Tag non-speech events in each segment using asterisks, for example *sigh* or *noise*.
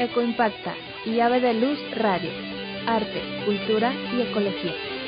Ecoimpacta y Ave de Luz Radio. Arte, cultura y ecología.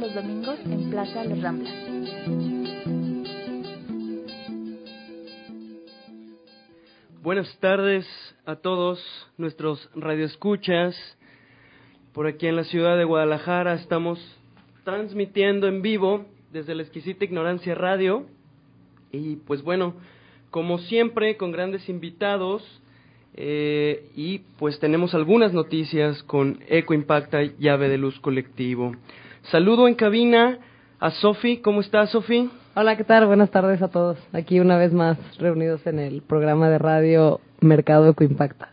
Los domingos en Plaza Los Ramblas. Buenas tardes a todos nuestros radioescuchas. Por aquí en la ciudad de Guadalajara estamos transmitiendo en vivo desde la exquisita ignorancia radio. Y pues bueno, como siempre, con grandes invitados. Eh, y pues tenemos algunas noticias con Eco Impacta Llave de Luz Colectivo. Saludo en cabina a Sofi. ¿Cómo estás, Sofi? Hola, ¿qué tal? Buenas tardes a todos. Aquí una vez más reunidos en el programa de radio Mercado Eco Impacta.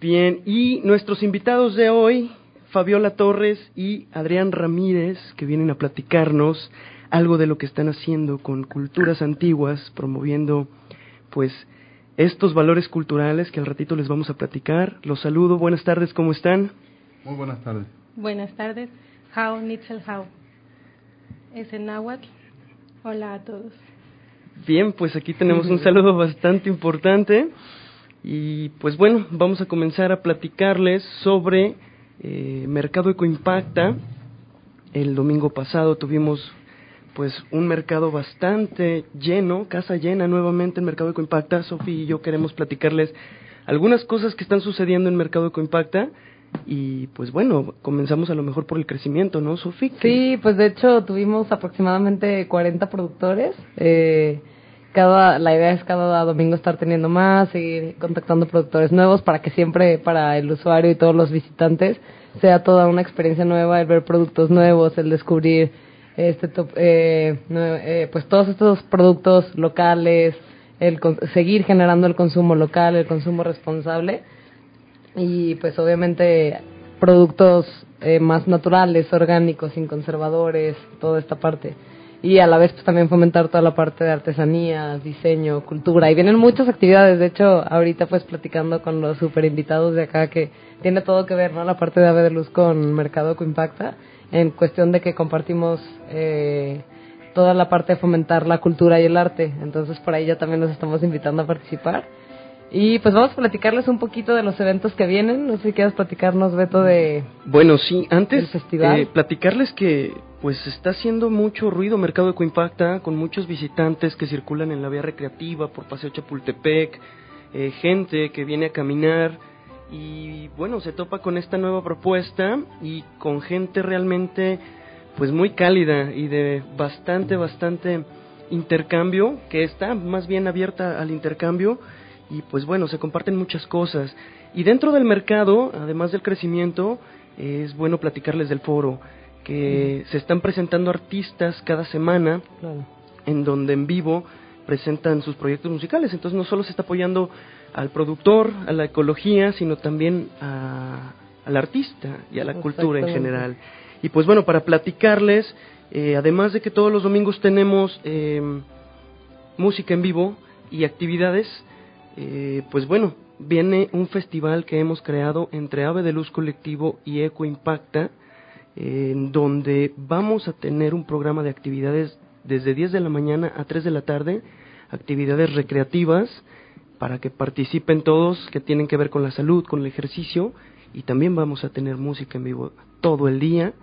Bien, y nuestros invitados de hoy, Fabiola Torres y Adrián Ramírez, que vienen a platicarnos algo de lo que están haciendo con culturas antiguas, promoviendo pues estos valores culturales que al ratito les vamos a platicar. Los saludo, buenas tardes, ¿cómo están? Muy buenas tardes. Buenas tardes, How Nitzel How. Es en náhuatl. Hola a todos. Bien, pues aquí tenemos un saludo bastante importante. Y pues bueno, vamos a comenzar a platicarles sobre eh, Mercado Ecoimpacta. El domingo pasado tuvimos pues un mercado bastante lleno, casa llena nuevamente en Mercado Ecoimpacta. Sofi y yo queremos platicarles algunas cosas que están sucediendo en Mercado Ecoimpacta y pues bueno, comenzamos a lo mejor por el crecimiento, ¿no, Sofi? Sí, pues de hecho tuvimos aproximadamente 40 productores. Eh, cada, la idea es cada domingo estar teniendo más, seguir contactando productores nuevos para que siempre para el usuario y todos los visitantes sea toda una experiencia nueva, el ver productos nuevos, el descubrir este eh, eh, pues todos estos productos locales, el seguir generando el consumo local, el consumo responsable y pues obviamente productos eh, más naturales, orgánicos, sin conservadores, toda esta parte. Y a la vez pues también fomentar toda la parte de artesanía, diseño, cultura. Y vienen muchas actividades, de hecho ahorita pues platicando con los super invitados de acá que tiene todo que ver, ¿no? La parte de Ave de Luz con Mercado Coimpacta, en cuestión de que compartimos eh, toda la parte de fomentar la cultura y el arte. Entonces por ahí ya también nos estamos invitando a participar. Y pues vamos a platicarles un poquito de los eventos que vienen. No sé si quieres platicarnos, Beto, de. Bueno, sí, antes eh, platicarles que pues está haciendo mucho ruido Mercado Ecoimpacta con muchos visitantes que circulan en la vía recreativa por Paseo Chapultepec, eh, gente que viene a caminar y bueno, se topa con esta nueva propuesta y con gente realmente pues muy cálida y de bastante, bastante intercambio, que está más bien abierta al intercambio y pues bueno, se comparten muchas cosas. Y dentro del mercado, además del crecimiento, es bueno platicarles del foro, que se están presentando artistas cada semana, en donde en vivo presentan sus proyectos musicales. Entonces no solo se está apoyando al productor, a la ecología, sino también a, al artista y a la cultura en general. Y pues bueno, para platicarles, eh, además de que todos los domingos tenemos eh, música en vivo y actividades, eh, pues bueno, viene un festival que hemos creado entre Ave de Luz Colectivo y Eco Impacta, en donde vamos a tener un programa de actividades desde 10 de la mañana a 3 de la tarde, actividades recreativas para que participen todos que tienen que ver con la salud, con el ejercicio y también vamos a tener música en vivo todo el día.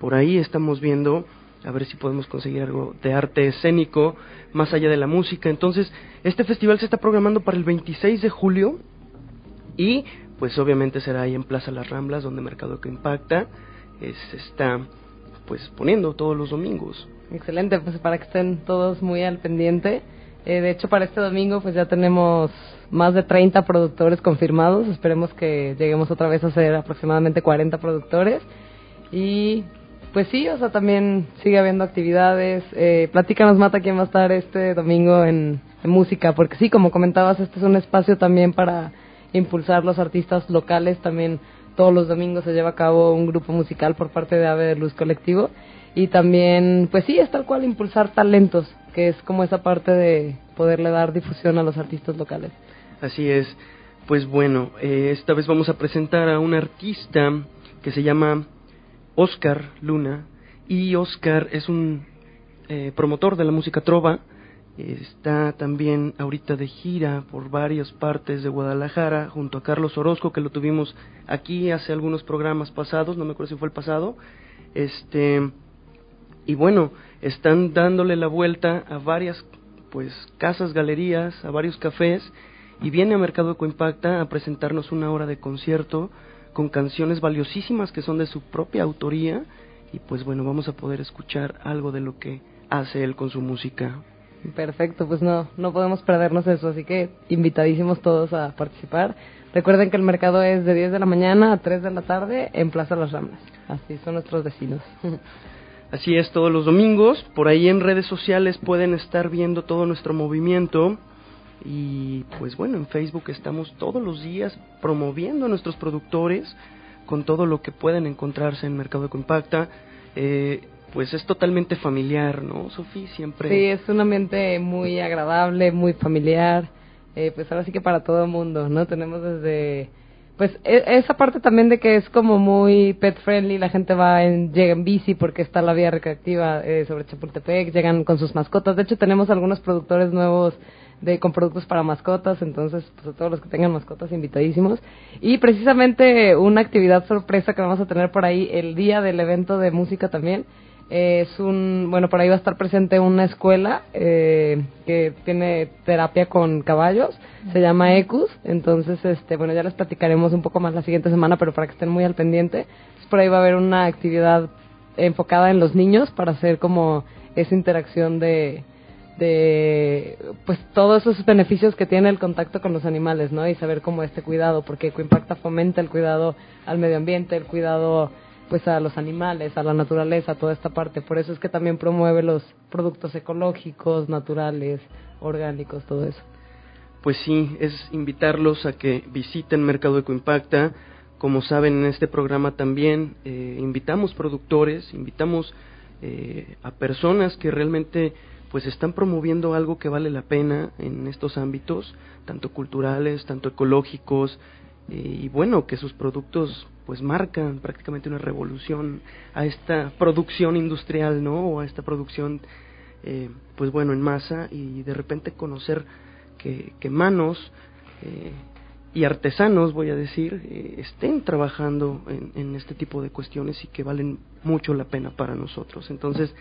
Por ahí estamos viendo a ver si podemos conseguir algo de arte escénico más allá de la música. Entonces, este festival se está programando para el 26 de julio y pues obviamente será ahí en Plaza Las Ramblas donde Mercado que Impacta se está pues poniendo todos los domingos. Excelente, pues para que estén todos muy al pendiente. Eh, de hecho, para este domingo pues ya tenemos más de 30 productores confirmados. Esperemos que lleguemos otra vez a ser aproximadamente 40 productores. Y pues sí, o sea, también sigue habiendo actividades. Eh, platícanos, Mata, quién va a estar este domingo en, música, porque sí, como comentabas, este es un espacio también para impulsar los artistas locales. También todos los domingos se lleva a cabo un grupo musical por parte de Ave de Luz Colectivo. Y también, pues sí, es tal cual impulsar talentos, que es como esa parte de poderle dar difusión a los artistas locales. Así es. Pues bueno, eh, esta vez vamos a presentar a un artista que se llama Oscar Luna, y Oscar es un eh, promotor de la música trova, está también ahorita de gira por varias partes de Guadalajara, junto a Carlos Orozco, que lo tuvimos aquí hace algunos programas pasados, no me acuerdo si fue el pasado, este, y bueno, están dándole la vuelta a varias pues casas, galerías, a varios cafés, y viene a Mercado Ecoimpacta a presentarnos una hora de concierto con canciones valiosísimas que son de su propia autoría y pues bueno, vamos a poder escuchar algo de lo que hace él con su música. Perfecto, pues no, no podemos perdernos eso, así que invitadísimos todos a participar. Recuerden que el mercado es de 10 de la mañana a 3 de la tarde en Plaza Las Ramblas. Así son nuestros vecinos. *laughs* Así es, todos los domingos. Por ahí en redes sociales pueden estar viendo todo nuestro movimiento. Y pues bueno, en Facebook estamos todos los días promoviendo a nuestros productores con todo lo que pueden encontrarse en Mercado de Compacta. Eh, pues es totalmente familiar, ¿no, Sofía? Siempre. Sí, es un ambiente muy agradable, muy familiar. Eh, pues ahora sí que para todo el mundo, ¿no? Tenemos desde. Pues e, esa parte también de que es como muy pet friendly, la gente va en, llega en bici porque está la vía recreativa eh, sobre Chapultepec, llegan con sus mascotas. De hecho, tenemos algunos productores nuevos de con productos para mascotas, entonces pues a todos los que tengan mascotas invitadísimos. Y precisamente una actividad sorpresa que vamos a tener por ahí el día del evento de música también es un, bueno, por ahí va a estar presente una escuela eh, que tiene terapia con caballos, se llama ECUS, entonces, este, bueno, ya les platicaremos un poco más la siguiente semana, pero para que estén muy al pendiente, por ahí va a haber una actividad enfocada en los niños para hacer como esa interacción de, de pues todos esos beneficios que tiene el contacto con los animales, ¿no? Y saber cómo este cuidado, porque Ecoimpacta fomenta el cuidado al medio ambiente, el cuidado pues a los animales, a la naturaleza, toda esta parte. Por eso es que también promueve los productos ecológicos, naturales, orgánicos, todo eso. Pues sí, es invitarlos a que visiten Mercado Ecoimpacta. Como saben, en este programa también eh, invitamos productores, invitamos eh, a personas que realmente pues están promoviendo algo que vale la pena en estos ámbitos, tanto culturales, tanto ecológicos, eh, y bueno, que sus productos pues marcan prácticamente una revolución a esta producción industrial, ¿no? O a esta producción, eh, pues bueno, en masa y de repente conocer que, que manos eh, y artesanos, voy a decir, eh, estén trabajando en, en, este tipo de cuestiones y que valen mucho la pena para nosotros. Entonces,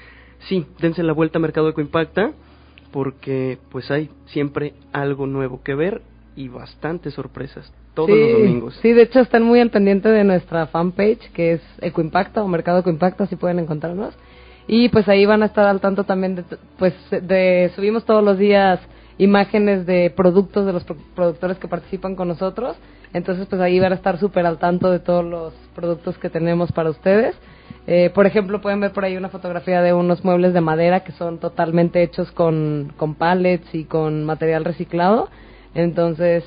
sí, dense la vuelta a Mercado Ecoimpacta porque pues hay siempre algo nuevo que ver y bastantes sorpresas todos sí, los domingos. Sí, de hecho están muy al pendiente de nuestra fanpage que es Ecoimpacta o Mercado Ecoimpacta, así pueden encontrarnos. Y pues ahí van a estar al tanto también de, pues de, subimos todos los días imágenes de productos de los pro productores que participan con nosotros. Entonces pues ahí van a estar súper al tanto de todos los productos que tenemos para ustedes. Eh, por ejemplo, pueden ver por ahí una fotografía de unos muebles de madera que son totalmente hechos con, con pallets y con material reciclado. Entonces,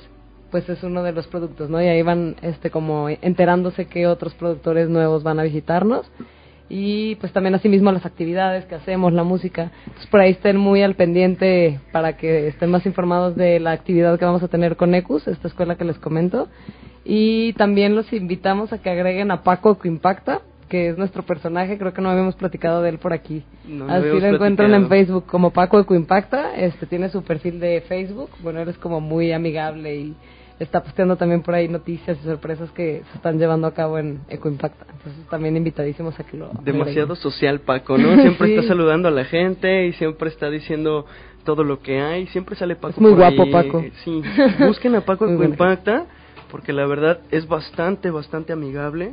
pues es uno de los productos, ¿no? Y ahí van este como enterándose que otros productores nuevos van a visitarnos y pues también asimismo las actividades que hacemos, la música. Entonces por ahí estén muy al pendiente para que estén más informados de la actividad que vamos a tener con ECUS, esta escuela que les comento. Y también los invitamos a que agreguen a Paco Impacta, que es nuestro personaje, creo que no habíamos platicado de él por aquí. No, Así lo encuentran en Facebook como Paco Ecoimpacta, este tiene su perfil de Facebook, bueno, eres como muy amigable y está posteando también por ahí noticias y sorpresas que se están llevando a cabo en Ecoimpacta. Entonces también invitadísimos a que lo Demasiado social Paco, ¿no? *laughs* Siempre sí. está saludando a la gente y siempre está diciendo todo lo que hay, siempre sale Paco es muy por guapo ahí. Paco. Sí, busquen a *laughs* Paco Ecoimpacta porque la verdad es bastante, bastante amigable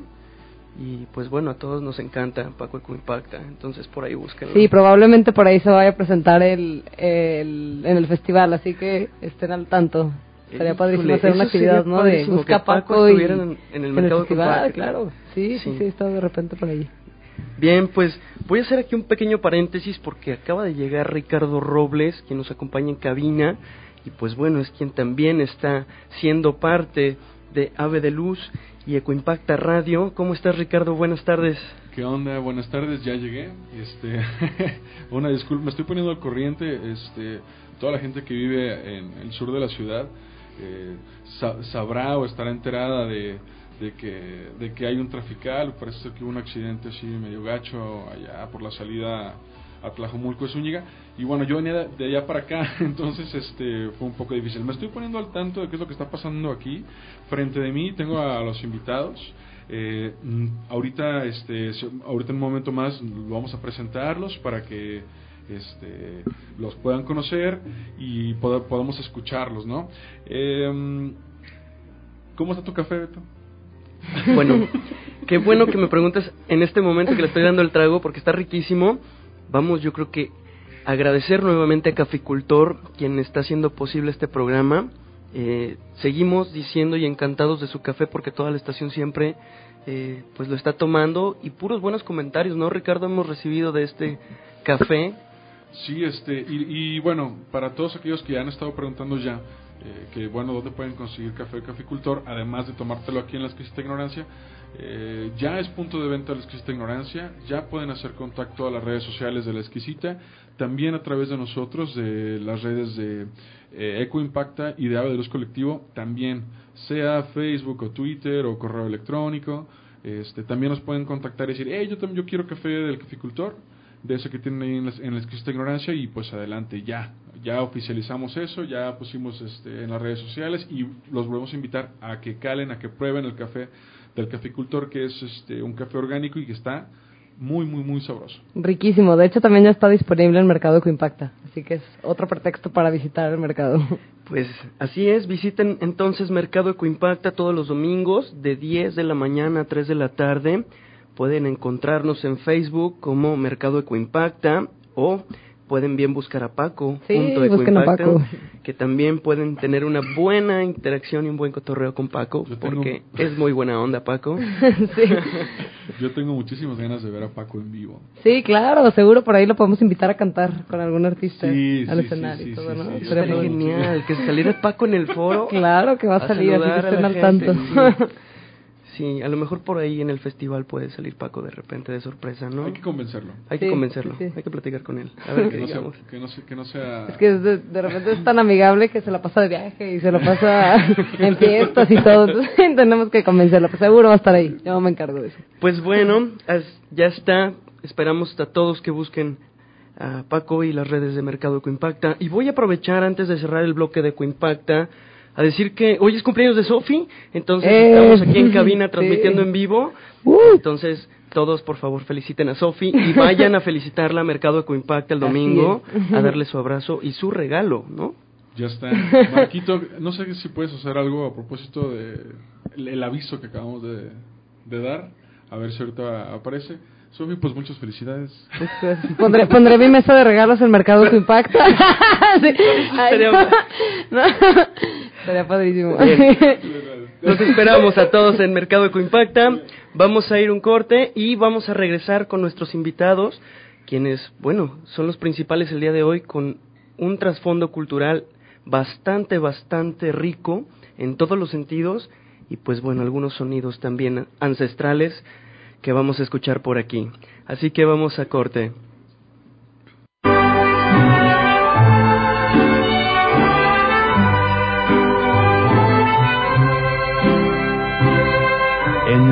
y pues bueno, a todos nos encanta Paco Ecoimpacta, entonces por ahí búsquenlo. Sí, probablemente por ahí se vaya a presentar el, el, en el festival, así que estén al tanto. Estaría padrísimo hacer una actividad, ¿no? De busca Paco, y en, en el mercado el festival, claro. Sí, sí, sí, he estado de repente por ahí. Bien, pues voy a hacer aquí un pequeño paréntesis porque acaba de llegar Ricardo Robles, quien nos acompaña en cabina, y pues bueno, es quien también está siendo parte de Ave de Luz y Ecoimpacta Radio. ¿Cómo estás, Ricardo? Buenas tardes. ¿Qué onda? Buenas tardes, ya llegué. Este, *laughs* una disculpa, me estoy poniendo al corriente. Este, toda la gente que vive en el sur de la ciudad eh, sa sabrá o estará enterada de, de, que, de que hay un trafical. Parece que hubo un accidente así medio gacho allá por la salida a Tlajomulco de. Y bueno, yo venía de allá para acá, *laughs* entonces este fue un poco difícil. Me estoy poniendo al tanto de qué es lo que está pasando aquí. Frente de mí tengo a los invitados. Eh, ahorita, este, ahorita en un momento más vamos a presentarlos para que este, los puedan conocer y pod podamos escucharlos, ¿no? Eh, ¿Cómo está tu café, Beto? Bueno, qué bueno que me preguntas en este momento que le estoy dando el trago porque está riquísimo. Vamos, yo creo que agradecer nuevamente a Caficultor, quien está haciendo posible este programa. Eh, seguimos diciendo y encantados de su café porque toda la estación siempre eh, pues lo está tomando y puros buenos comentarios, ¿no, Ricardo? Hemos recibido de este café. Sí, este, y, y bueno, para todos aquellos que han estado preguntando ya, eh, que bueno, ¿dónde pueden conseguir café Caficultor? Además de tomártelo aquí en la exquisita ignorancia, eh, ya es punto de venta de la exquisita ignorancia, ya pueden hacer contacto a las redes sociales de la exquisita, también a través de nosotros, de las redes de eh, Eco Impacta y de Ave de Luz Colectivo, también, sea Facebook o Twitter o correo electrónico, este, también nos pueden contactar y decir, hey, yo también yo quiero café del caficultor, de eso que tienen ahí en la, en la exquisita ignorancia y pues adelante, ya, ya oficializamos eso, ya pusimos este, en las redes sociales y los volvemos a invitar a que calen, a que prueben el café del caficultor, que es este, un café orgánico y que está muy, muy, muy sabroso. Riquísimo. De hecho, también ya está disponible en Mercado Ecoimpacta. Así que es otro pretexto para visitar el mercado. *laughs* Pues así es, visiten entonces Mercado Ecoimpacta todos los domingos de 10 de la mañana a 3 de la tarde. Pueden encontrarnos en Facebook como Mercado Ecoimpacta o pueden bien buscar a Paco Sí, junto Ecoimpacta, Paco. que también pueden tener una buena interacción y un buen cotorreo con Paco, Yo tengo- porque *laughs* es muy buena onda Paco. *laughs* sí. *laughs* Yo tengo muchísimas ganas de ver a Paco en vivo. sí, claro. Seguro por ahí lo podemos invitar a cantar con algún artista Sí, al sí, escenario sí, y sí, todo, sí, ¿no? padre. genial que saliera Paco en el foro. Claro que va a salir, así que estén al tanto. Sí. A lo mejor por ahí en el festival puede salir Paco de repente de sorpresa, ¿no? Hay que convencerlo. Hay que Sí, convencerlo, sí, sí. hay que platicar con él. A ver *laughs* qué Que no, sea, que, no, sea- que no sea... Es que de, de repente es tan amigable que se la pasa de viaje y se la pasa en fiestas y todo. Entonces *laughs* tenemos que convencerlo. Pues seguro va a estar ahí. Yo me encargo de eso. Pues bueno, as- ya está. Esperamos a todos que busquen a Paco y las redes de Mercado Ecoimpacta. Y voy a aprovechar antes de cerrar el bloque de Ecoimpacta a decir que hoy es cumpleaños de Sofi, entonces Eh. estamos aquí en cabina *laughs* Sí. transmitiendo en vivo. Uh. Entonces, todos por favor feliciten a Sofi y *laughs* vayan a felicitarla a Mercado Ecoimpacta el domingo a *laughs* darle su abrazo y su regalo, ¿no? Ya está. Marquito, no sé si puedes hacer algo a propósito de el, el aviso que acabamos de, de dar. A ver si ahorita aparece. Sofi, pues muchas felicidades. Pues, pondré, pondré mi mesa de regalos en Mercado que impacta. Sí. Ay. No. Estaría padrísimo. Los *laughs* esperamos a todos en Mercado Ecoimpacta. Vamos a ir un corte y vamos a regresar con nuestros invitados, quienes, bueno, son los principales el día de hoy con un trasfondo cultural bastante, bastante rico en todos los sentidos y pues bueno, algunos sonidos también ancestrales que vamos a escuchar por aquí. Así que vamos a corte.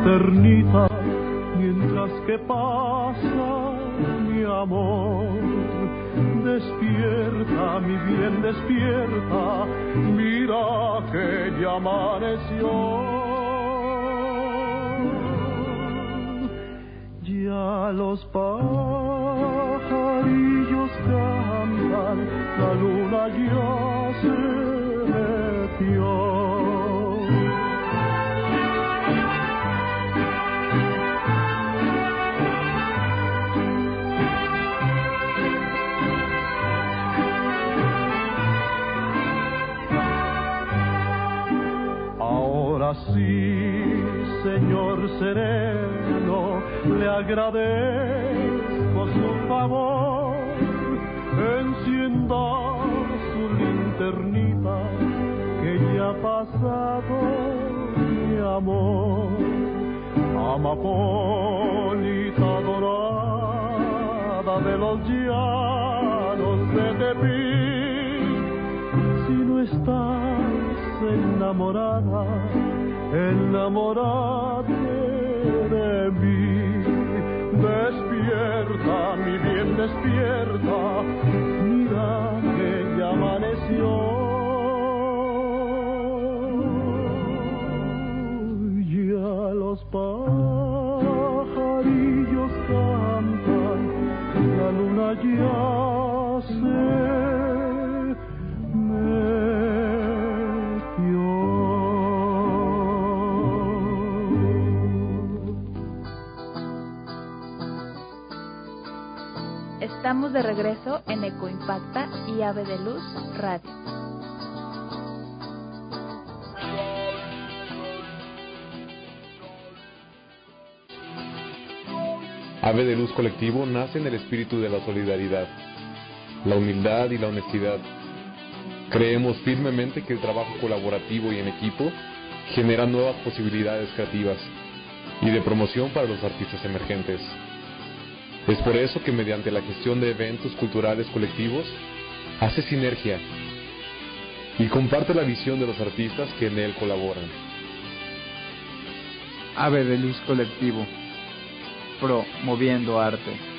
linternita mientras que pasa mi amor. Despierta, mi bien, despierta, mira que ya amaneció. Ya los pajarillos agradezco su favor. Encienda su linternita, que ya ha pasado mi amor. Amapolita dorada de los llanos de Tepic, si no estás enamorada, enamorate despierta, de regreso en Ecoimpacta y Ave de Luz Radio. Ave de Luz Colectivo nace en el espíritu de la solidaridad, la humildad y la honestidad. Creemos firmemente que el trabajo colaborativo y en equipo genera nuevas posibilidades creativas y de promoción para los artistas emergentes. Es por eso que mediante la gestión de eventos culturales colectivos hace sinergia y comparte la visión de los artistas que en él colaboran. Ave de Luz Colectivo, promoviendo arte.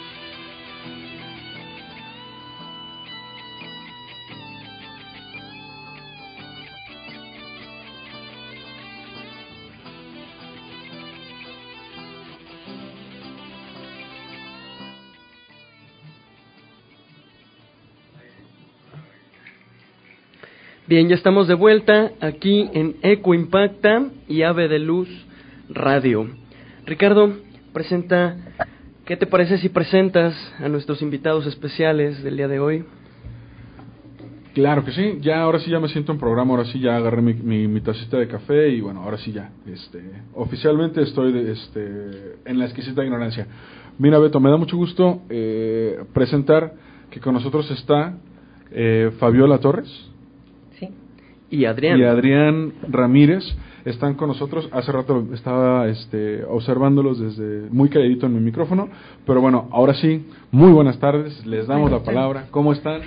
Bien, ya estamos de vuelta aquí en Eco Impacta y Ave de Luz Radio. Ricardo, presenta, ¿qué te parece si presentas a nuestros invitados especiales del día de hoy? Claro que sí, ya ahora sí ya me siento en programa, ahora sí ya agarré mi, mi, mi tacita de café y bueno, ahora sí ya, este, oficialmente estoy de, este, en la exquisita ignorancia. Mira Beto, me da mucho gusto eh, presentar que con nosotros está eh, Fabiola Torres. Y Adrián. Y Adrián Ramírez están con nosotros. Hace rato estaba este, observándolos desde muy calladito en mi micrófono, pero bueno, ahora sí, muy buenas tardes, les damos la palabra. ¿Cómo están?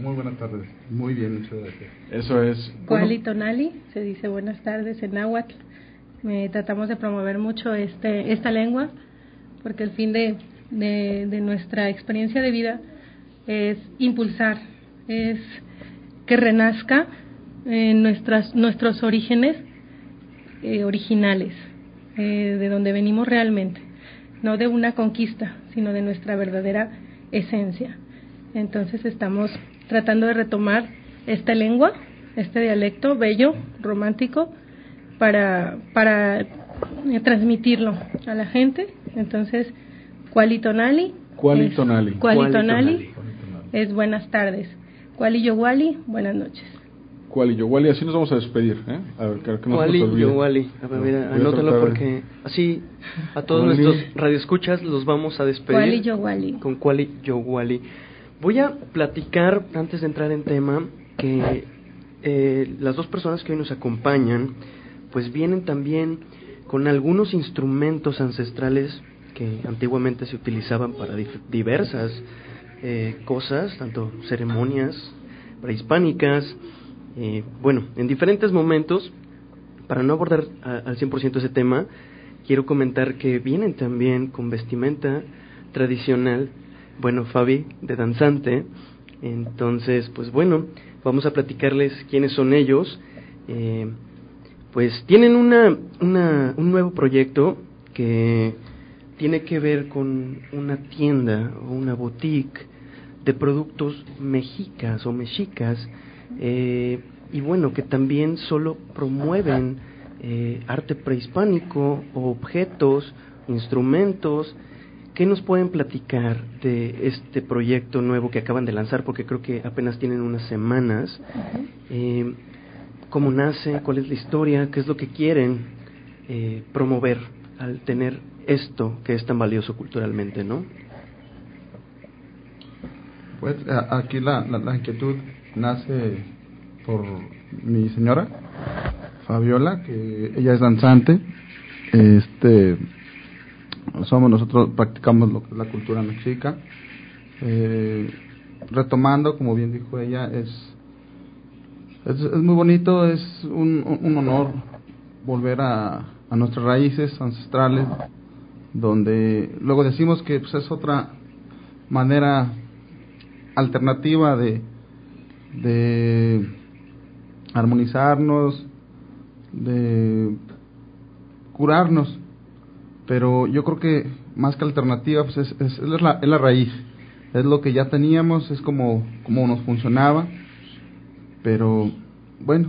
Muy buenas tardes. Muy bien, muchas gracias. Eso es. Kuali Tonali, se dice buenas tardes en náhuatl. Eh, tratamos de promover mucho este, esta lengua porque el fin de, de, de nuestra experiencia de vida es impulsar, es que renazca en nuestras, nuestros orígenes eh, originales, eh, de donde venimos realmente, no de una conquista, sino de nuestra verdadera esencia. Entonces estamos tratando de retomar esta lengua, este dialecto bello, romántico, para, para eh, transmitirlo a la gente. Entonces, Cualitonali. Cualitonali. es- Cualitonali es buenas tardes. Cuali buenas noches. Cual y yo, Wally, así nos vamos a despedir. ¿eh? A ver, que, que no se Wally, nos olvide. yo Wally. A ver, No, mira, voy a anótalo porque así a todos Wally. nuestros radioescuchas los vamos a despedir. Cuali Yowali. con Quali Yo Wally. Voy a platicar, antes de entrar en tema, que eh, las dos personas que hoy nos acompañan, pues vienen también con algunos instrumentos ancestrales que antiguamente se utilizaban para diversas eh, cosas, tanto ceremonias prehispánicas, eh, bueno, en diferentes momentos, para no abordar a- al 100% ese tema, quiero comentar que vienen también con vestimenta tradicional, bueno, Fabi, de danzante, entonces, pues bueno, vamos a platicarles quiénes son ellos, eh, pues tienen una, una, un nuevo proyecto que tiene que ver con una tienda o una boutique de productos mexicas o mexicas eh, y bueno que también solo promueven eh, arte prehispánico o objetos instrumentos ¿Qué nos pueden platicar de este proyecto nuevo que acaban de lanzar? Porque creo que apenas tienen unas semanas. Eh, ¿Cómo nace? ¿Cuál es la historia? ¿Qué es lo que quieren eh, promover al tener esto que es tan valioso culturalmente, no? Pues aquí la, la, la inquietud nace por mi señora, Fabiola, que ella es danzante. Este, somos nosotros, practicamos lo que es la cultura mexica. Eh, retomando, como bien dijo ella, es, es, muy bonito, es un, un honor volver a, a nuestras raíces ancestrales, donde luego decimos que pues, es otra manera alternativa de, de armonizarnos, de curarnos, pero yo creo que más que alternativa pues es, es, es la, es la raíz, es lo que ya teníamos, es como, como nos funcionaba, pero bueno,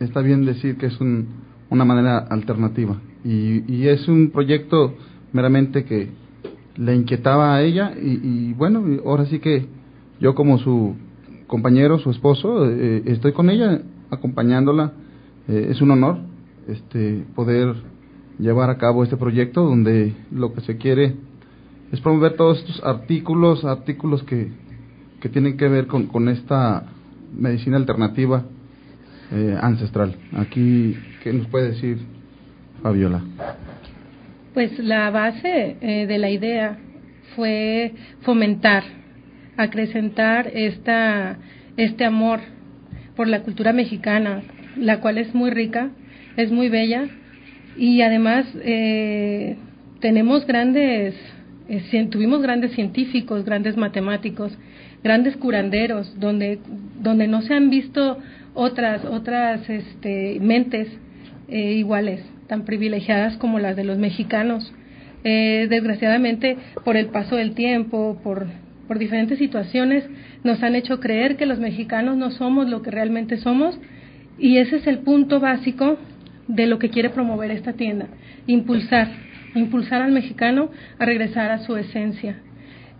está bien decir que es un, una manera alternativa. Y, y es un proyecto meramente que le inquietaba a ella y, y bueno, ahora sí que yo como su compañero, su esposo, eh, estoy con ella acompañándola. Eh, es un honor este poder llevar a cabo este proyecto donde lo que se quiere es promover todos estos artículos, artículos que, que tienen que ver con, con esta medicina alternativa eh, ancestral. Aquí, ¿qué nos puede decir Fabiola? Pues la base eh, de la idea fue fomentar, acrecentar esta, este amor por la cultura mexicana, la cual es muy rica, es muy bella y además eh, tenemos grandes, eh, tuvimos grandes científicos, grandes matemáticos, grandes curanderos, donde, donde no se han visto otras, otras este, mentes eh, iguales, tan privilegiadas como las de los mexicanos. Eh, desgraciadamente, por el paso del tiempo, por, por diferentes situaciones, nos han hecho creer que los mexicanos no somos lo que realmente somos y ese es el punto básico de lo que quiere promover esta tienda, impulsar, impulsar al mexicano a regresar a su esencia.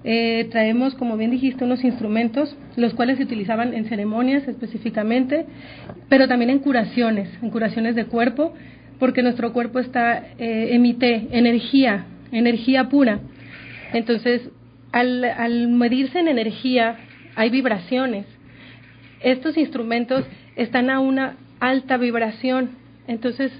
Eh, traemos, como bien dijiste, unos instrumentos, los cuales se utilizaban en ceremonias específicamente, pero también en curaciones, en curaciones de cuerpo, porque nuestro cuerpo está eh, emite energía, energía pura. Entonces, al, al medirse en energía, hay vibraciones. Estos instrumentos están a una alta vibración, entonces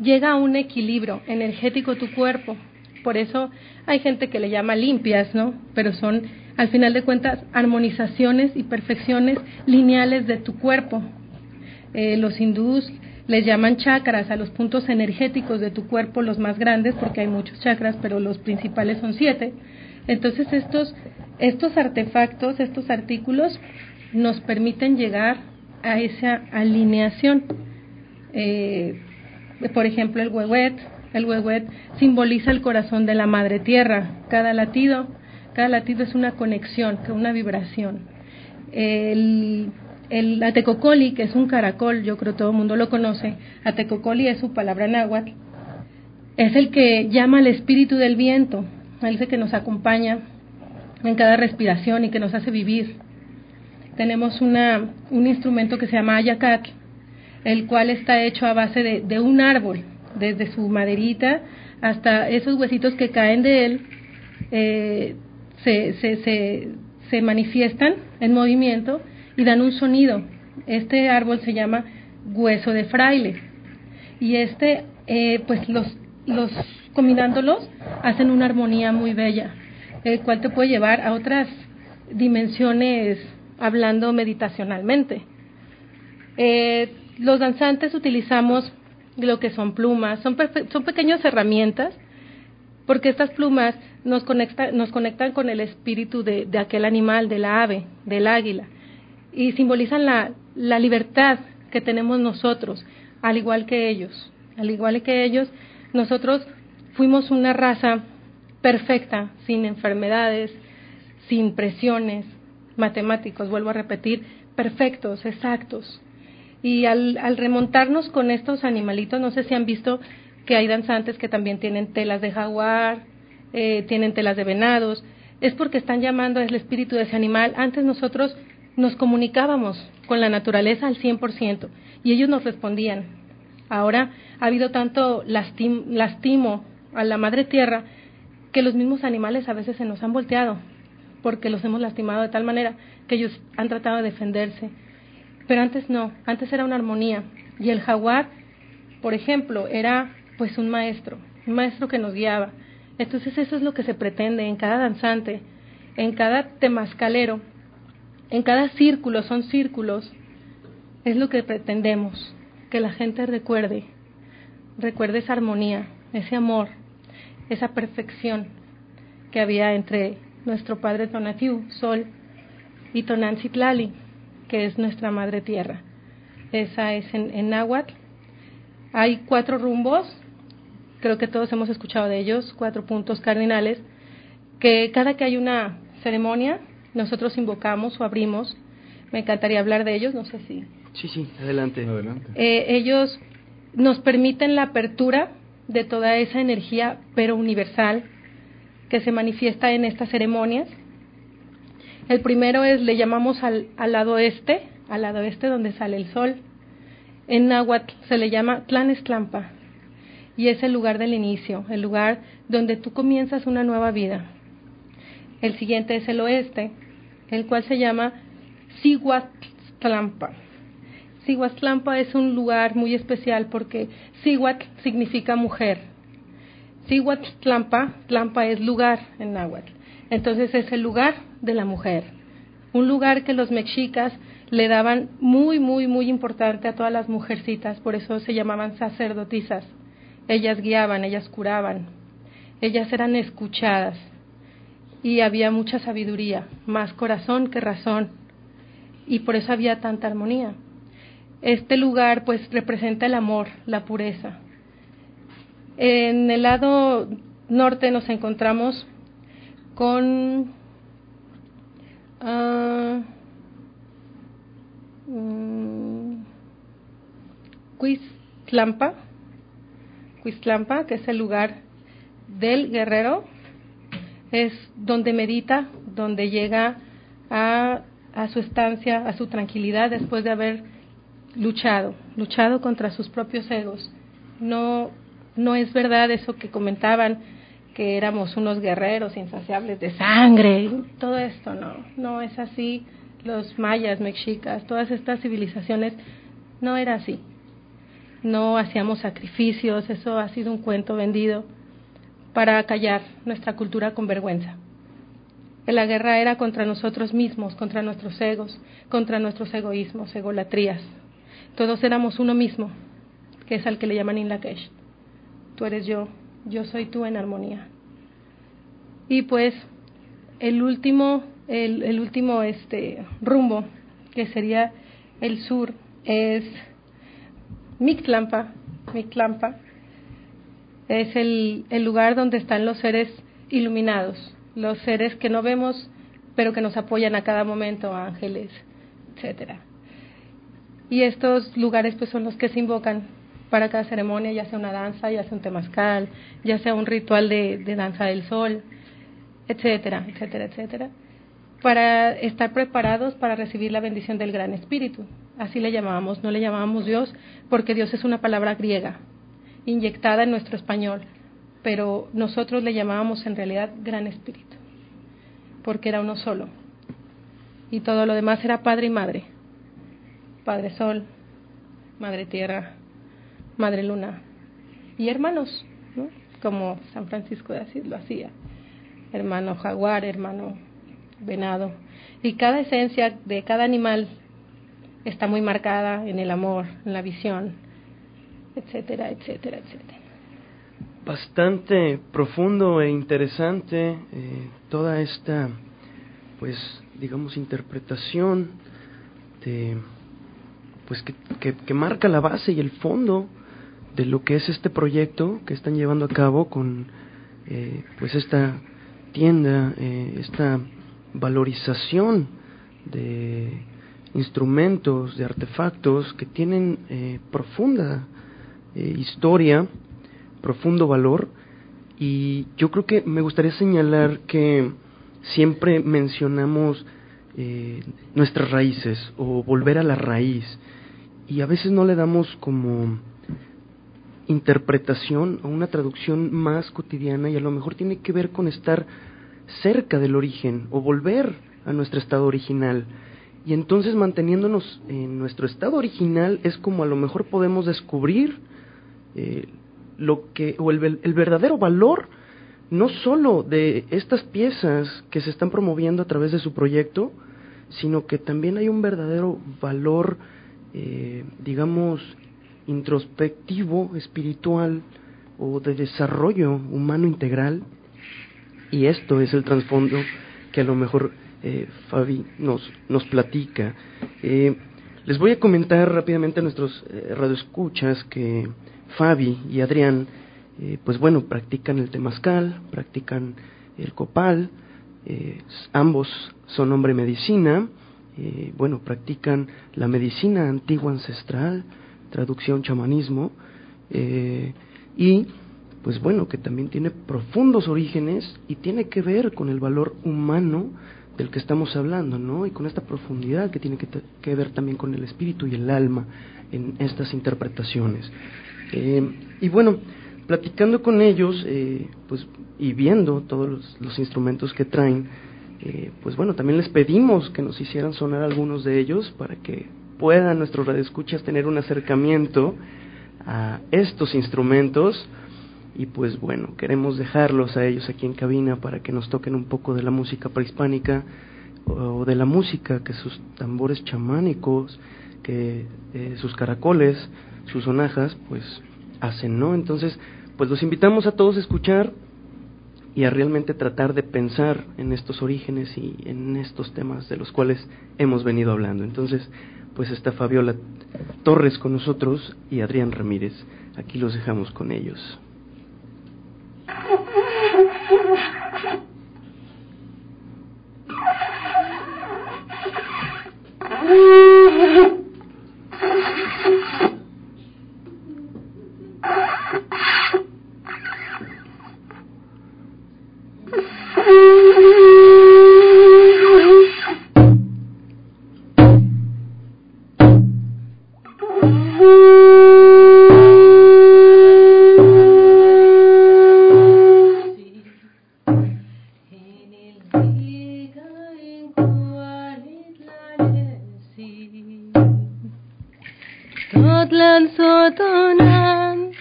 llega a un equilibrio energético tu cuerpo. Por eso hay gente que le llama limpias, ¿no? Pero son, al final de cuentas, armonizaciones y perfecciones lineales de tu cuerpo. Eh, los hindús les llaman chakras a los puntos energéticos de tu cuerpo, los más grandes, porque hay muchos chakras, pero los principales son siete. Entonces estos, estos artefactos, estos artículos, nos permiten llegar a esa alineación. Eh, por ejemplo, el huehuet, el huehuet simboliza el corazón de la madre tierra. Cada latido, cada latido es una conexión, una vibración. El, el atecocoli, que es un caracol, yo creo todo el mundo lo conoce, atecocoli es su palabra náhuatl, es el que llama al espíritu del viento, es el que nos acompaña en cada respiración y que nos hace vivir. Tenemos una, un instrumento que se llama ayacat, el cual está hecho a base de, de un árbol, desde su maderita hasta esos huesitos que caen de él, eh, se, se, se, se manifiestan en movimiento y dan un sonido. Este árbol se llama hueso de fraile y este, eh, pues los, los combinándolos hacen una armonía muy bella, el cual te puede llevar a otras dimensiones hablando meditacionalmente. Eh, los danzantes utilizamos lo que son plumas, son, son pequeñas herramientas porque estas plumas nos, conecta, nos conectan con el espíritu de, de, aquel animal, de la ave, del águila, y simbolizan la, la libertad que tenemos nosotros, al igual que ellos. Al igual que ellos, nosotros fuimos una raza perfecta, sin enfermedades, sin presiones, matemáticos, vuelvo a repetir, perfectos, exactos. Y al, al remontarnos con estos animalitos, no sé si han visto que hay danzantes que también tienen telas de jaguar, eh, tienen telas de venados, es porque están llamando al espíritu de ese animal. Antes nosotros nos comunicábamos con la naturaleza al 100% y ellos nos respondían. Ahora ha habido tanto lastim, lastimo a la madre tierra que los mismos animales a veces se nos han volteado porque los hemos lastimado de tal manera que ellos han tratado de defenderse. Pero antes no, antes era una armonía. Y el jaguar, por ejemplo, era pues un maestro, un maestro que nos guiaba. Entonces eso es lo que se pretende en cada danzante, en cada temascalero, en cada círculo, son círculos, es lo que pretendemos, que la gente recuerde, recuerde esa armonía, ese amor, esa perfección que había entre nuestro padre Tonatiu, Sol, y Tonanциtlali, que es nuestra madre tierra. Esa es en, en náhuatl. Hay cuatro rumbos, creo que todos hemos escuchado de ellos, cuatro puntos cardinales, que cada que hay una ceremonia, nosotros invocamos o abrimos. Me encantaría hablar de ellos, no sé si. Sí, sí, adelante. adelante. Eh, ellos nos permiten la apertura de toda esa energía, pero universal, que se manifiesta en estas ceremonias. El primero es, le llamamos al, al lado este, al lado este donde sale el sol. En náhuatl se le llama Tlanesclampa y es el lugar del inicio, el lugar donde tú comienzas una nueva vida. El siguiente es el oeste, el cual se llama Cihuatlampa. Cihuatlampa es un lugar muy especial porque Cihuat significa mujer. Cihuatlampa, Tlampa es lugar en náhuatl. Entonces es el lugar de la mujer. Un lugar que los mexicas le daban muy, muy, muy importante a todas las mujercitas, por eso se llamaban sacerdotisas. Ellas guiaban, ellas curaban, ellas eran escuchadas y había mucha sabiduría, más corazón que razón, y por eso había tanta armonía. Este lugar pues representa el amor, la pureza. En el lado norte nos encontramos con uh, Cuistlampa, que es el lugar del guerrero, es donde medita, donde llega a, a su estancia, a su tranquilidad después de haber luchado, luchado contra sus propios egos. No, no es verdad eso que comentaban, que éramos unos guerreros insaciables de sangre, todo esto no, no es así. Los mayas, mexicas, todas estas civilizaciones, no era así. No hacíamos sacrificios, eso ha sido un cuento vendido para callar nuestra cultura con vergüenza. La guerra era contra nosotros mismos, contra nuestros egos, contra nuestros egoísmos, egolatrías. Todos éramos uno mismo, que es al que le llaman Inlakesh. Tú eres yo, yo soy tú en armonía. Y pues el último, el, el último este, rumbo, que sería el sur, es Mictlampa. Mictlampa es el, el lugar donde están los seres iluminados, los seres que no vemos, pero que nos apoyan a cada momento, ángeles, etcétera. Y estos lugares pues son los que se invocan para cada ceremonia, ya sea una danza, ya sea un temazcal, ya sea un ritual de, de danza del sol, etcétera, etcétera, etcétera, para estar preparados para recibir la bendición del Gran Espíritu. Así le llamábamos, no le llamábamos Dios, porque Dios es una palabra griega, inyectada en nuestro español, pero nosotros le llamábamos en realidad Gran Espíritu, porque era uno solo. Y todo lo demás era Padre y Madre Padre Sol, Madre Tierra, Madre Luna y hermanos, ¿no? como San Francisco de Asís lo hacía, hermano jaguar, hermano venado. Y cada esencia de cada animal está muy marcada en el amor, en la visión, etcétera, etcétera, etcétera. Bastante profundo e interesante eh, toda esta, pues, digamos, interpretación de pues que, que, marca la base y el fondo de lo que es este proyecto que están llevando a cabo con eh, pues esta tienda, eh, esta valorización de instrumentos, de artefactos que tienen eh, profunda historia, profundo valor. Y yo creo que me gustaría señalar que siempre mencionamos nuestras raíces o volver a la raíz y a veces no le damos como interpretación o una traducción más cotidiana y a lo mejor tiene que ver con estar cerca del origen o volver a nuestro estado original. Y entonces manteniéndonos en nuestro estado original es como a lo mejor podemos descubrir eh, lo que o el, el verdadero valor no solo de estas piezas que se están promoviendo a través de su proyecto, sino que también hay un verdadero valor eh, digamos, introspectivo, espiritual o de desarrollo humano integral. Y esto es el trasfondo que a lo mejor eh, Fabi nos, nos platica. Eh, les voy a comentar rápidamente a nuestros eh, radioescuchas que Fabi y Adrián, pues bueno, practican el temazcal, practican el copal, ambos son hombre medicina, eh, bueno, practican la medicina antigua ancestral, traducción chamanismo, eh, y pues bueno, que también tiene profundos orígenes y tiene que ver con el valor humano del que estamos hablando, ¿no? Y con esta profundidad que tiene que, ver también con el espíritu y el alma en estas interpretaciones. Eh, y bueno, platicando con ellos, pues, y viendo todos los instrumentos que traen, eh, pues bueno, también les pedimos que nos hicieran sonar algunos de ellos para que puedan nuestros radioescuchas tener un acercamiento a estos instrumentos y pues bueno, queremos dejarlos a ellos aquí en cabina para que nos toquen un poco de la música prehispánica o de la música que sus tambores chamánicos, que eh, sus caracoles, sus sonajas, pues hacen, ¿no? Entonces, pues los invitamos a todos a escuchar y a realmente tratar de pensar en estos orígenes y en estos temas de los cuales hemos venido hablando. Entonces, pues está Fabiola Torres con nosotros y Adrián Ramírez. Aquí los dejamos con ellos. *laughs*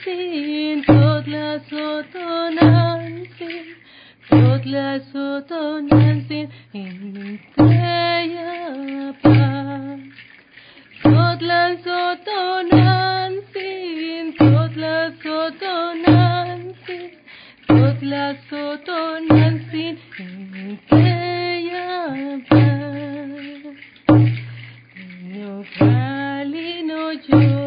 sotonansin, totla sotonansin, totla sotonansin, inteya paz. Totlan sotonansin, totla sotonansin, totla sotonansin, inteya paz. No calino yo lo pica,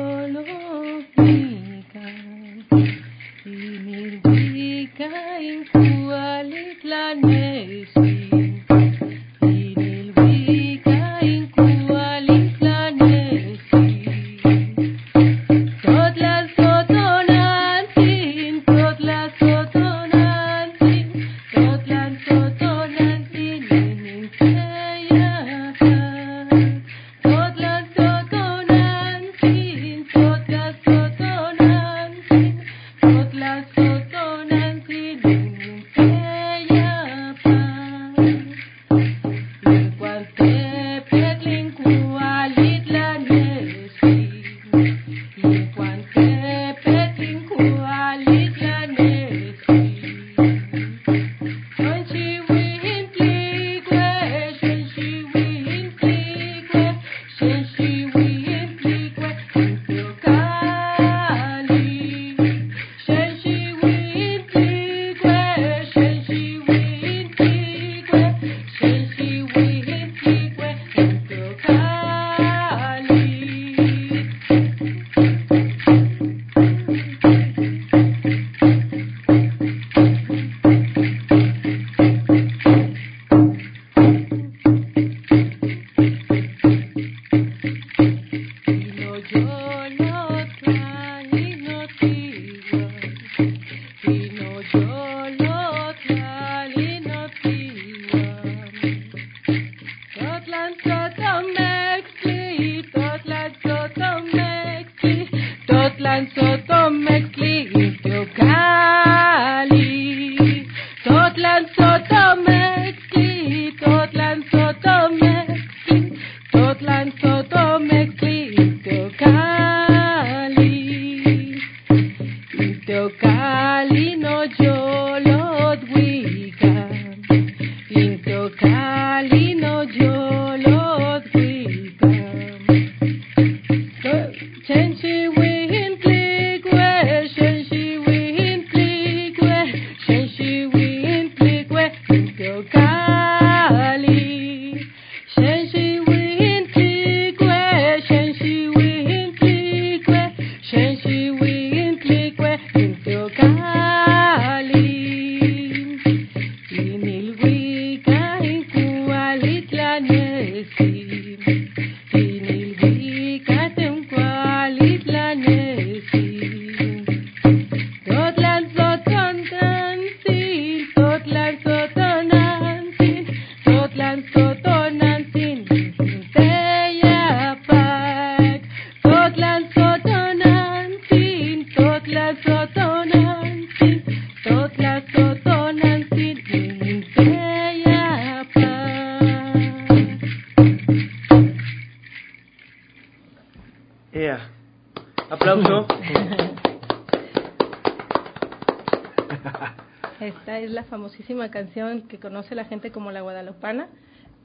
*laughs* Esta es la famosísima canción que conoce la gente como la guadalupana,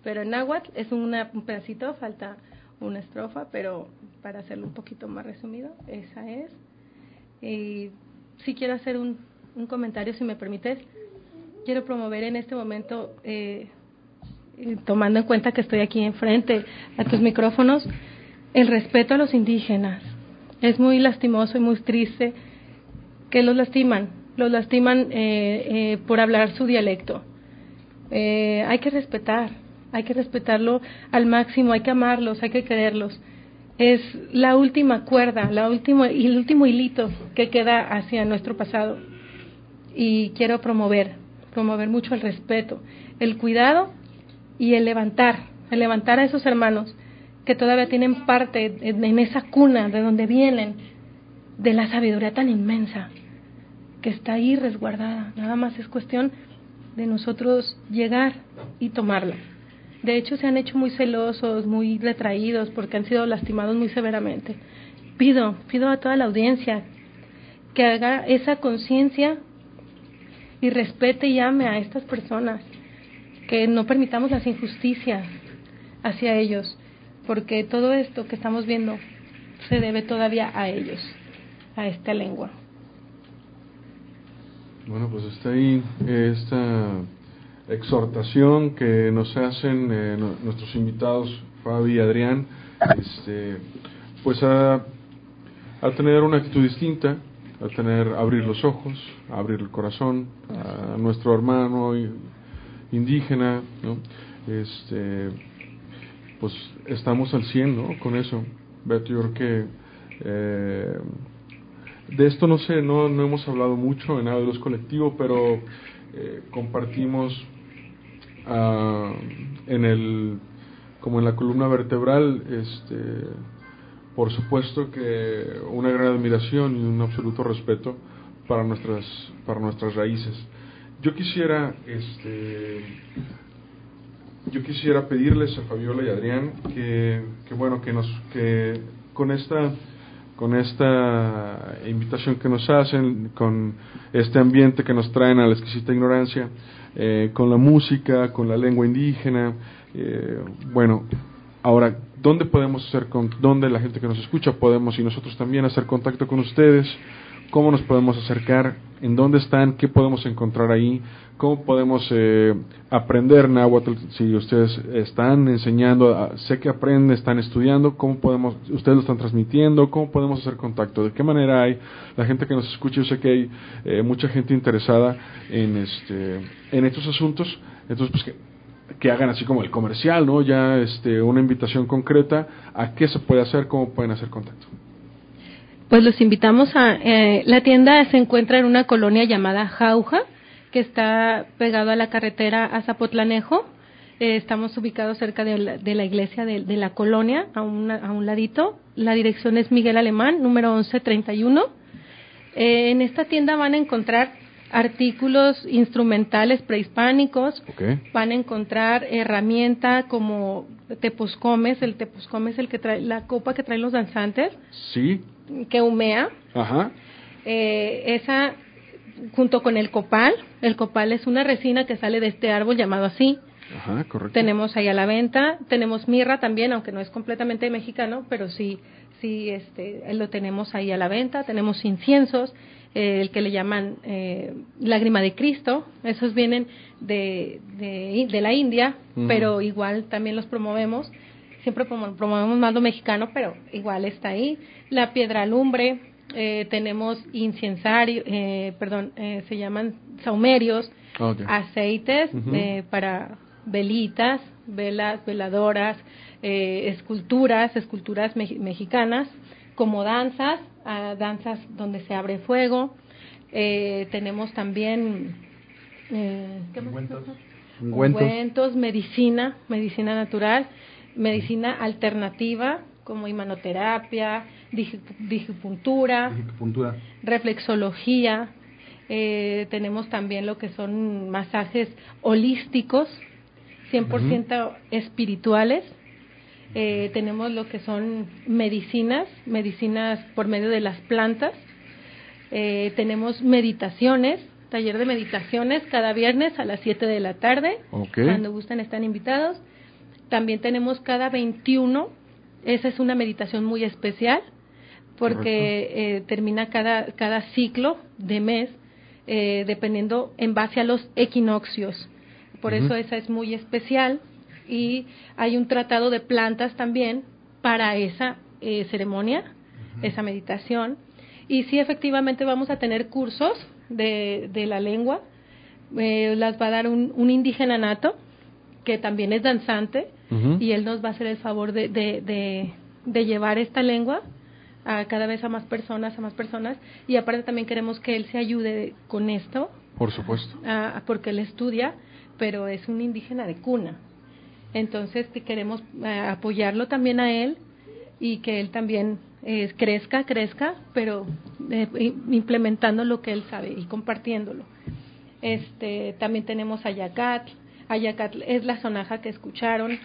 pero en náhuatl es una, un pedacito, falta una estrofa, pero para hacerlo un poquito más resumido, esa es. Y si quiero hacer un, un comentario, si me permites, quiero promover en este momento, eh, tomando en cuenta que estoy aquí enfrente a tus micrófonos, el respeto a los indígenas. Es muy lastimoso y muy triste que los lastiman, los lastiman eh, eh, por hablar su dialecto. Eh, hay que respetar, hay que respetarlo al máximo, hay que amarlos, hay que quererlos. Es la última cuerda, la última, y el último hilito que queda hacia nuestro pasado. Y quiero promover, promover mucho el respeto, el cuidado y el levantar, el levantar a esos hermanos que todavía tienen parte en, esa cuna de donde vienen, de la sabiduría tan inmensa que está ahí resguardada. Nada más es cuestión de nosotros llegar y tomarla. De hecho, se han hecho muy celosos, muy retraídos, porque han sido lastimados muy severamente. Pido, pido a toda la audiencia que haga esa conciencia y respete y ame a estas personas, que no permitamos las injusticias hacia ellos, porque todo esto que estamos viendo se debe todavía a ellos, a esta lengua. Bueno, pues está ahí esta exhortación que nos hacen eh, nu- nuestros invitados Fabi y Adrián, este, pues a, a tener una actitud distinta, a tener abrir los ojos, a abrir el corazón a nuestro hermano indígena, ¿no? Este, pues estamos al 100, ¿no? Con eso. Creo que eh, de esto no sé, no, no hemos hablado mucho en Luz Colectivo, pero eh, compartimos ah, en el, como en la columna vertebral, este, por supuesto que una gran admiración y un absoluto respeto para nuestras, para nuestras raíces. Yo quisiera, este, yo quisiera pedirles a Fabiola y Adrián que, que bueno, que nos, que con esta con esta invitación que nos hacen, con este ambiente que nos traen a la exquisita ignorancia, eh, con la música, con la lengua indígena. eh, bueno, ahora, ¿dónde podemos hacer, con, dónde la gente que nos escucha podemos y nosotros también hacer contacto con ustedes? ¿Cómo nos podemos acercar? ¿En dónde están? ¿Qué podemos encontrar ahí? ¿Cómo podemos eh, aprender náhuatl si ustedes están enseñando? a- sé que aprenden, están estudiando. ¿Cómo podemos, ustedes lo están transmitiendo? ¿Cómo podemos hacer contacto? ¿De qué manera hay la gente que nos escucha? Yo sé que hay eh, mucha gente interesada en, este, en estos asuntos. Entonces, pues que, que hagan así como el comercial, ¿no? Ya este, una invitación concreta a qué se puede hacer, cómo pueden hacer contacto. Pues los invitamos a... eh, la tienda se encuentra en una colonia llamada Jauja, que está pegado a la carretera a Zapotlanejo. Eh, estamos ubicados cerca de la, de la iglesia de, de la colonia, a, una- a un ladito. La dirección es Miguel Alemán, número 1131. Eh, en esta tienda van a encontrar artículos instrumentales prehispánicos, van a encontrar herramienta como tepuscomes, el tepuscome es el que trae la copa que traen los danzantes, Sí, que humea, ajá. eh, esa junto con el copal, el copal es una resina que sale de este árbol llamado así. Ajá, correcto. Tenemos ahí a la venta, tenemos mirra también, aunque no es completamente mexicano, pero sí, sí, este, lo tenemos ahí a la venta. Tenemos inciensos, eh, el que le llaman eh, lágrima de Cristo, esos vienen de, de, de la India, pero igual también los promovemos. Siempre promo- promovemos más lo mexicano, pero igual está ahí. La piedra lumbre, eh, tenemos incensario, eh, perdón, eh, se llaman saumerios, Ok. aceites eh, para velitas, velas, veladoras, eh, esculturas, esculturas mex- mexicanas, como danzas, ah, danzas donde se abre fuego. Eh, tenemos también eh, ¿qué más? Ungüentos, medicina, medicina natural, medicina alternativa como imanoterapia, digi- digipuntura, Puntura. reflexología, eh, tenemos también lo que son masajes holísticos, 100% espirituales, Eh, tenemos lo que son medicinas, medicinas por medio de las plantas. Eh, tenemos meditaciones, taller de meditaciones cada viernes a las 7 de la tarde. Cuando gusten están invitados. También tenemos cada 21, esa es una meditación muy especial porque eh, termina cada, cada ciclo de mes eh, dependiendo en base a los equinoccios. Por eso esa es muy especial y hay un tratado de plantas también para esa eh, ceremonia, esa meditación. Y sí, efectivamente vamos a tener cursos de, de la lengua. Eh, las va a dar un, un indígena nato, que también es danzante, y él nos va a hacer el favor de, de, de, de llevar esta lengua a cada vez a más personas, a más personas. Y aparte también queremos que él se ayude con esto, Por supuesto. ah, porque él estudia, pero es un indígena de cuna. Entonces que queremos ah, apoyarlo también a él y que él también eh, crezca, crezca, pero eh, implementando lo que él sabe y compartiéndolo. Este, también tenemos Ayacatl. Ayacatl es la sonaja que escucharon.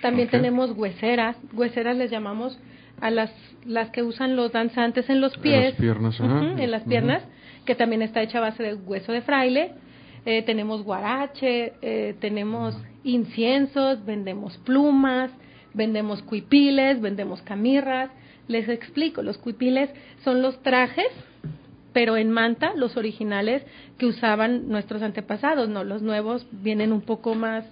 También tenemos hueseras. Hueseras les llamamos a las, las que usan los danzantes en los En pies. las piernas, ajá. En las piernas, que también está hecha a base de hueso de fraile. Eh, tenemos guarache, eh, tenemos inciensos, vendemos plumas, vendemos cuipiles, vendemos camirras. Les explico, los cuipiles son los trajes, pero en manta, los originales que usaban nuestros antepasados, no, los nuevos vienen un poco más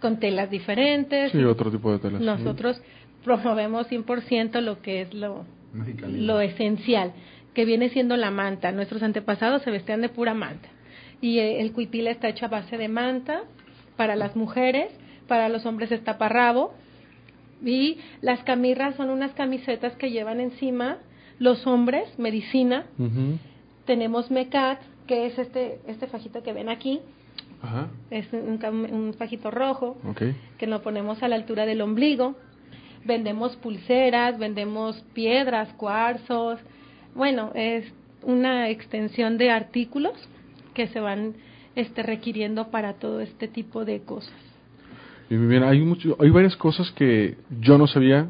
con telas diferentes. Sí, otro tipo de telas. Nosotros promovemos 100% lo que es lo, lo esencial, que viene siendo la manta. Nuestros antepasados se vestían de pura manta. Y eh, el cuipil está hecho a base de manta para las mujeres, para los hombres es taparrabo. Y las camirras son unas camisetas que llevan encima los hombres, medicina. Tenemos mecat, que es este, este fajito que ven aquí, Ajá. es un, un fajito rojo Ok. que lo ponemos a la altura del ombligo. Vendemos pulseras, vendemos piedras, cuarzos. Bueno, es una extensión de artículos que se van este, requiriendo para todo este tipo de cosas. Y hay, mucho, hay varias cosas que yo no sabía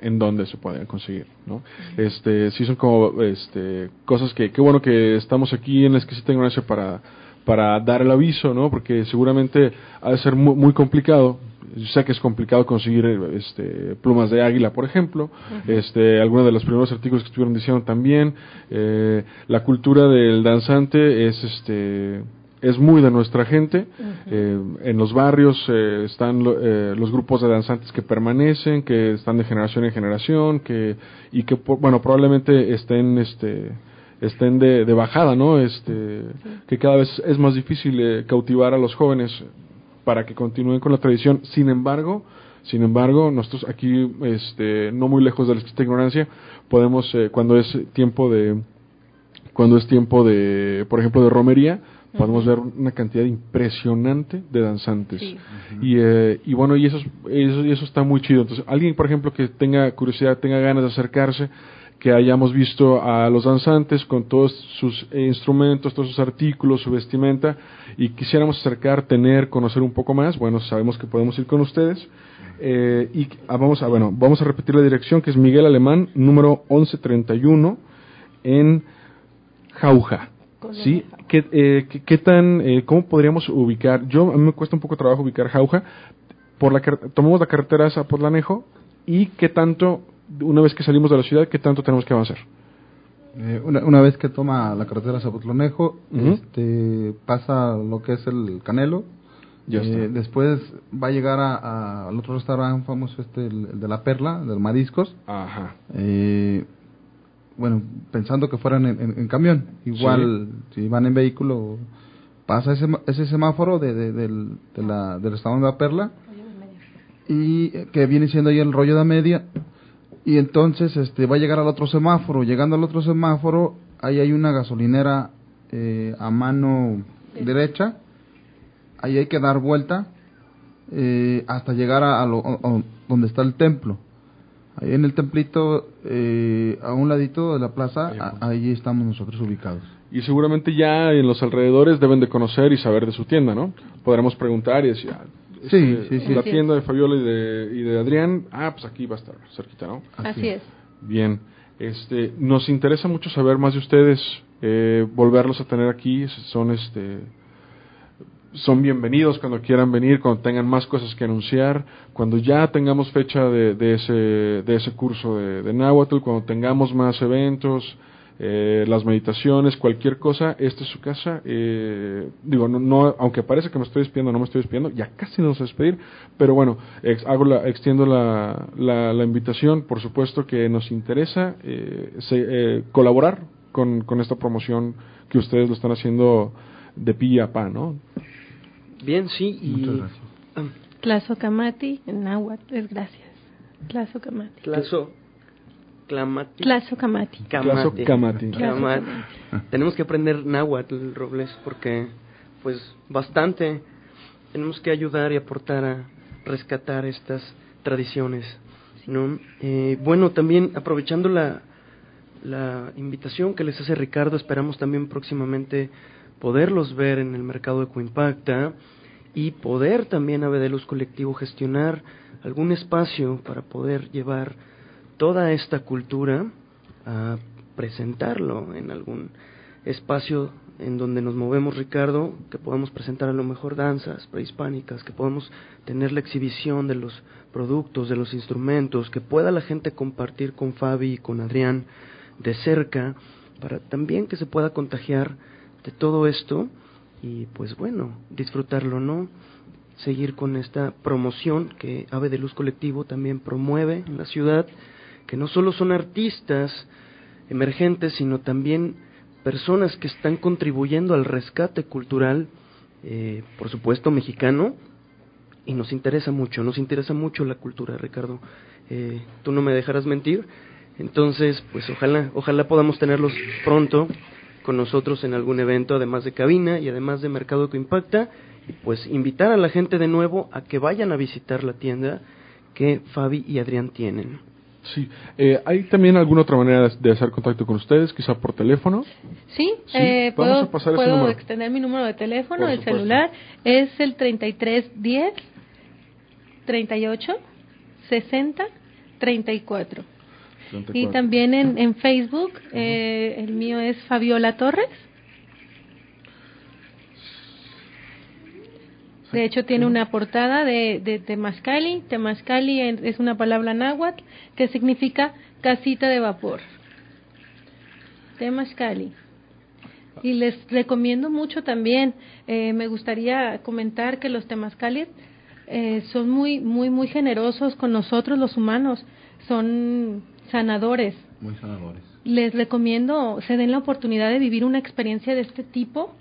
en dónde se pueden conseguir, ¿no? Este, sí son como este, cosas que, qué bueno que estamos aquí en la exquisita ignorancia para, para dar el aviso, ¿no? Porque seguramente ha de ser muy, muy complicado. Yo sé que es complicado conseguir este, plumas de águila, por ejemplo. Este, algunos de los primeros artículos que estuvieron diciendo también. Eh, la cultura del danzante es este es muy de nuestra gente. Eh, en los barrios eh, están lo- eh, los grupos de danzantes que permanecen, que están de generación en generación, que y que bueno probablemente estén este estén de, de bajada, ¿no? Este que cada vez es más difícil eh, cautivar a los jóvenes para que continúen con la tradición. Sin embargo, sin embargo, nosotros aquí, este, no muy lejos de la ignorancia, podemos, eh, cuando es tiempo de, cuando es tiempo de, por ejemplo, de romería, podemos ver una cantidad impresionante de danzantes. Y, eh, y bueno, y eso, es- eso, y eso está muy chido. Entonces, alguien, por ejemplo, que tenga curiosidad, tenga ganas de acercarse, que hayamos visto a los danzantes con todos sus eh, instrumentos, todos sus artículos, su vestimenta, y quisiéramos acercar, tener, conocer un poco más, bueno, sabemos que podemos ir con ustedes. Eh, y ah, vamos a, bueno, vamos a repetir la dirección, que es Miguel Alemán, número 1131, en Jauja. ¿Sí? ¿Qué, eh, qué, qué tan, eh, cómo podríamos ubicar? Yo, a mí me cuesta un poco trabajo ubicar Jauja. Por la, car- tomamos la carretera a Zapotlanejo y qué tanto, una vez que salimos de la ciudad, qué tanto tenemos que avanzar. Eh, una, una vez que toma la carretera Zapotlonejo, Ujú. este, pasa lo que es el Canelo. Ya Eh, está. después va a llegar a- a- al otro restaurante famoso, este, el, el de la Perla, del Mariscos. Ajá. Eh, bueno, pensando que fueran en, en- en camión. Igual, si van en vehículo, pasa ese, ma- ese semáforo de, de- del, de la, del restaurante de la Perla y eh, que viene siendo ahí el rollo de media. Y entonces este va a llegar al otro semáforo. Llegando al otro semáforo ahí hay una gasolinera eh, a mano derecha. Ahí hay que dar vuelta eh, hasta llegar a, a lo- a- a donde está el templo ahí en el templito eh, a un ladito de la plaza a- ahí estamos nosotros ubicados Y seguramente ya en los alrededores deben de conocer y saber de su tienda, ¿no? Podremos preguntar y decir, ah, Sí, este, sí, sí. La Así tienda de Fabiola y de, y de Adrián, ah, pues aquí va a estar cerquita, ¿no? Así es. Bien, este, nos interesa mucho saber más de ustedes, eh, volverlos a tener aquí, son este, son bienvenidos cuando quieran venir, cuando tengan más cosas que anunciar, cuando ya tengamos fecha de, de ese, de ese curso de, de Nahuatl, cuando tengamos más eventos, eh, las meditaciones, cualquier cosa, esta es su casa. Eh, digo, no, no, aunque parece que me estoy despidiendo, no me estoy despidiendo, ya casi nos vamos a despedir, pero bueno, extiendo la, la, la invitación, por supuesto que nos interesa eh, se- eh, colaborar con, con esta promoción que ustedes lo están haciendo de pilla a pa, ¿no? Bien, sí, y... Muchas gracias. Ah, Tlazocamati en náhuatl es gracias. Tlazocamati. Tlazo... Clamati. Tlazocamati. Camati. Camati. Camati. Tenemos que aprender náhuatl, Robles, porque, pues, bastante. Tenemos que ayudar y aportar a rescatar estas tradiciones, ¿no? Eh, bueno, también aprovechando la, la invitación que les hace Ricardo, esperamos también próximamente poderlos ver en el mercado de y poder también a Bedelus Colectivo gestionar algún espacio para poder llevar toda esta cultura a presentarlo en algún espacio en donde nos movemos, Ricardo, que podamos presentar a lo mejor danzas prehispánicas, que podamos tener la exhibición de los productos, de los instrumentos, que pueda la gente compartir con Fabi y con Adrián de cerca, para también que se pueda contagiar de todo esto y pues bueno, disfrutarlo, ¿no? Seguir con esta promoción que Ave de Luz Colectivo también promueve en la ciudad, que no solo son artistas emergentes, sino también personas que están contribuyendo al rescate cultural, eh, por supuesto mexicano, y nos interesa mucho, nos interesa mucho la cultura, Ricardo. Eh, tú no me dejarás mentir. Entonces, pues ojalá, ojalá podamos tenerlos pronto con nosotros en algún evento, además de cabina y además de Mercado que Impacta, y pues invitar a la gente de nuevo a que vayan a visitar la tienda que Fabi y Adrián tienen. Sí. Eh, ¿Hay también alguna otra manera de, de hacer contacto con ustedes? Quizá por teléfono. Sí, Sí, eh, vamos puedo, a pasar ese puedo número. extender mi número de teléfono, Por el supuesto. celular, es el 3310 38 60 34. Y también en, en Facebook, eh, el mío es Fabiola Torres. De hecho, tiene una portada de, de Temazcali. Temazcali es una palabra náhuatl que significa casita de vapor. Temazcali. Y les recomiendo mucho también, eh, me gustaría comentar que los temazcalis eh, son muy, muy, muy generosos con nosotros los humanos, son sanadores. Muy sanadores. Les recomiendo, se den la oportunidad de vivir una experiencia de este tipo.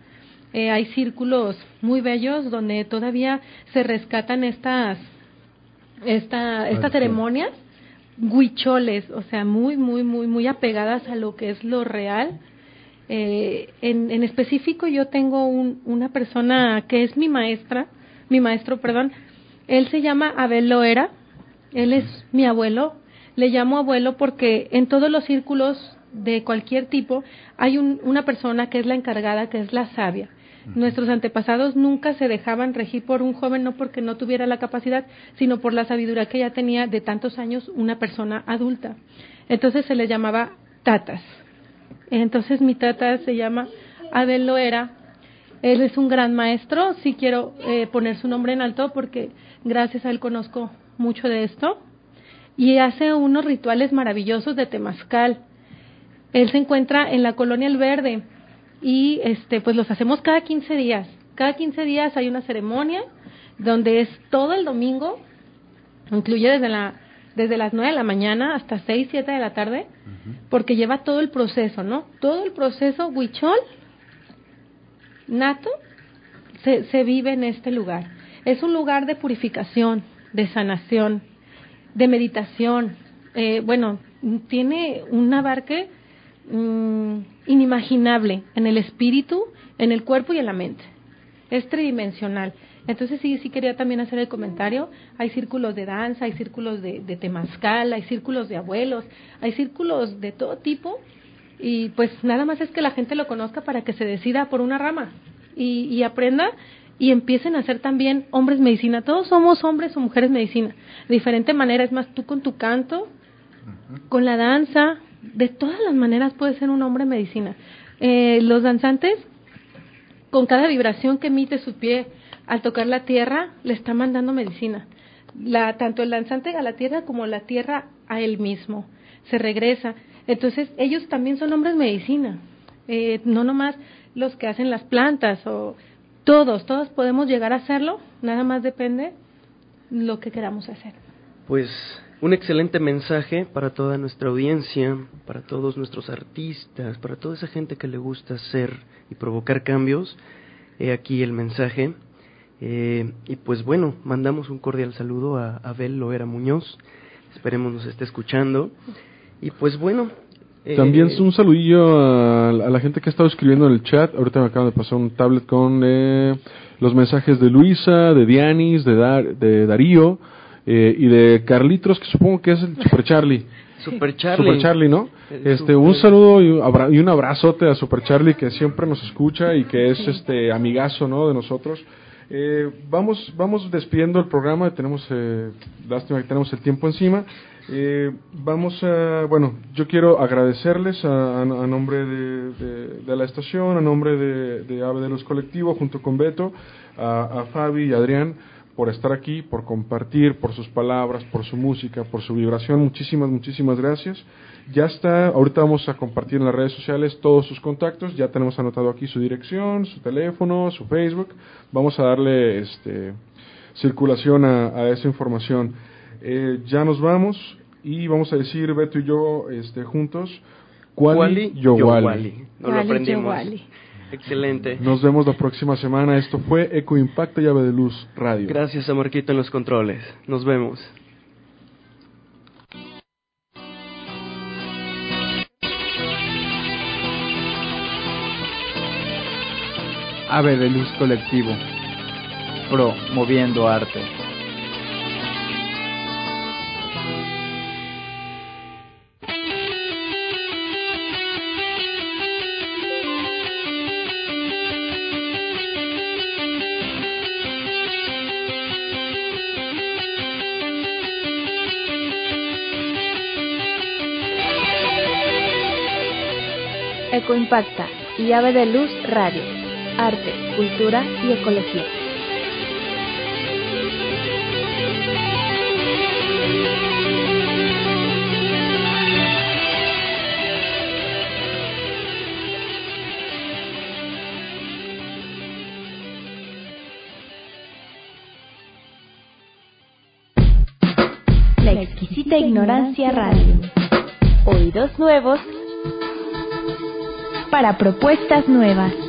Eh, hay círculos muy bellos donde todavía se rescatan estas, esta, estas ceremonias huicholes, o sea, muy, muy, muy, muy apegadas a lo que es lo real. Eh, en, en específico, yo tengo un, una persona que es mi maestra, mi maestro, perdón. Él se llama Abel Loera. Él es mi abuelo. Le llamo abuelo porque en todos los círculos de cualquier tipo hay un- una persona que es la encargada, que es la sabia. Nuestros antepasados nunca se dejaban regir por un joven, no porque no tuviera la capacidad, sino por la sabiduría que ya tenía de tantos años una persona adulta. Entonces se le llamaba tatas. Entonces mi tata se llama Abel Loera. Él es un gran maestro. Sí quiero eh, poner su nombre en alto porque gracias a él conozco mucho de esto. Y hace unos rituales maravillosos de temazcal. Él se encuentra en la colonia El Verde y este pues los hacemos cada 15 días. Cada 15 días hay una ceremonia donde es todo el domingo, incluye desde la desde las 9 de la mañana hasta 6, 7 de la tarde, porque lleva todo el proceso, ¿no? Todo el proceso huichol nato se, se vive en este lugar. Es un lugar de purificación, de sanación, de meditación. Eh, bueno, tiene un abarque mm, inimaginable en el espíritu, en el cuerpo y en la mente. Es tridimensional. Entonces sí, sí quería también hacer el comentario. Hay círculos de danza, hay círculos de, de temazcal, hay círculos de abuelos, hay círculos de todo tipo. Y pues nada más es que la gente lo conozca para que se decida por una rama y, y aprenda y empiecen a ser también hombres medicina. Todos somos hombres o mujeres medicina. De diferente manera, es más, tú con tu canto, con la danza, de todas las maneras puedes ser un hombre medicina. Eh, los danzantes, con cada vibración que emite su pie al tocar la tierra, le está mandando medicina. La, tanto el danzante a la tierra como la tierra a él mismo. Se regresa. Entonces, ellos también son hombres medicina. Eh, no nomás los que hacen las plantas o todos, todos podemos llegar a hacerlo, nada más depende lo que queramos hacer. Pues un excelente mensaje para toda nuestra audiencia, para todos nuestros artistas, para toda esa gente que le gusta hacer y provocar cambios. He aquí el mensaje. Eh, y pues bueno, mandamos un cordial saludo a Abel Loera Muñoz. Esperemos nos esté escuchando. Y pues bueno. Eh, También un saludillo a, a la gente que ha estado escribiendo en el chat. Ahorita me acaban de pasar un tablet con eh, los mensajes de Luisa, de Dianis, de, Dar- de Darío eh, y de Carlitos, que supongo que es el Super Charlie. *laughs* Super Charlie. Super Charlie, ¿no? El Este, Super- un saludo y un, y un abrazote a Super Charlie que siempre nos escucha y que es este amigazo, ¿no? De nosotros. Eh, vamos, vamos despidiendo el programa. Tenemos, eh, lástima que tenemos el tiempo encima. Eh, vamos a, bueno, yo quiero agradecerles a, a- nombre de, la estación, a nombre de, de Ave de Luz Colectivo, junto con Beto, a, Fabi y Adrián, por estar aquí, por compartir, por sus palabras, por su música, por su vibración. Muchísimas, muchísimas gracias. Ya está, ahorita vamos a compartir en las redes sociales todos sus contactos. Ya tenemos anotado aquí su dirección, su teléfono, su Facebook. Vamos a darle este, circulación a esa información. Eh, ya nos vamos y vamos a decir Beto y yo este, juntos. Wally, yo Wally. Wally. No lo aprendimos. Excelente. Nos vemos la próxima semana. Esto fue Eco Impacto Llave de Luz Radio. Gracias a Marquito en los controles. Nos vemos. Ave de Luz Colectivo. Promoviendo arte. Ecoimpacta y Ave de Luz Radio. Arte, cultura y ecología. La exquisita ignorancia radio. Oídos nuevos para propuestas nuevas.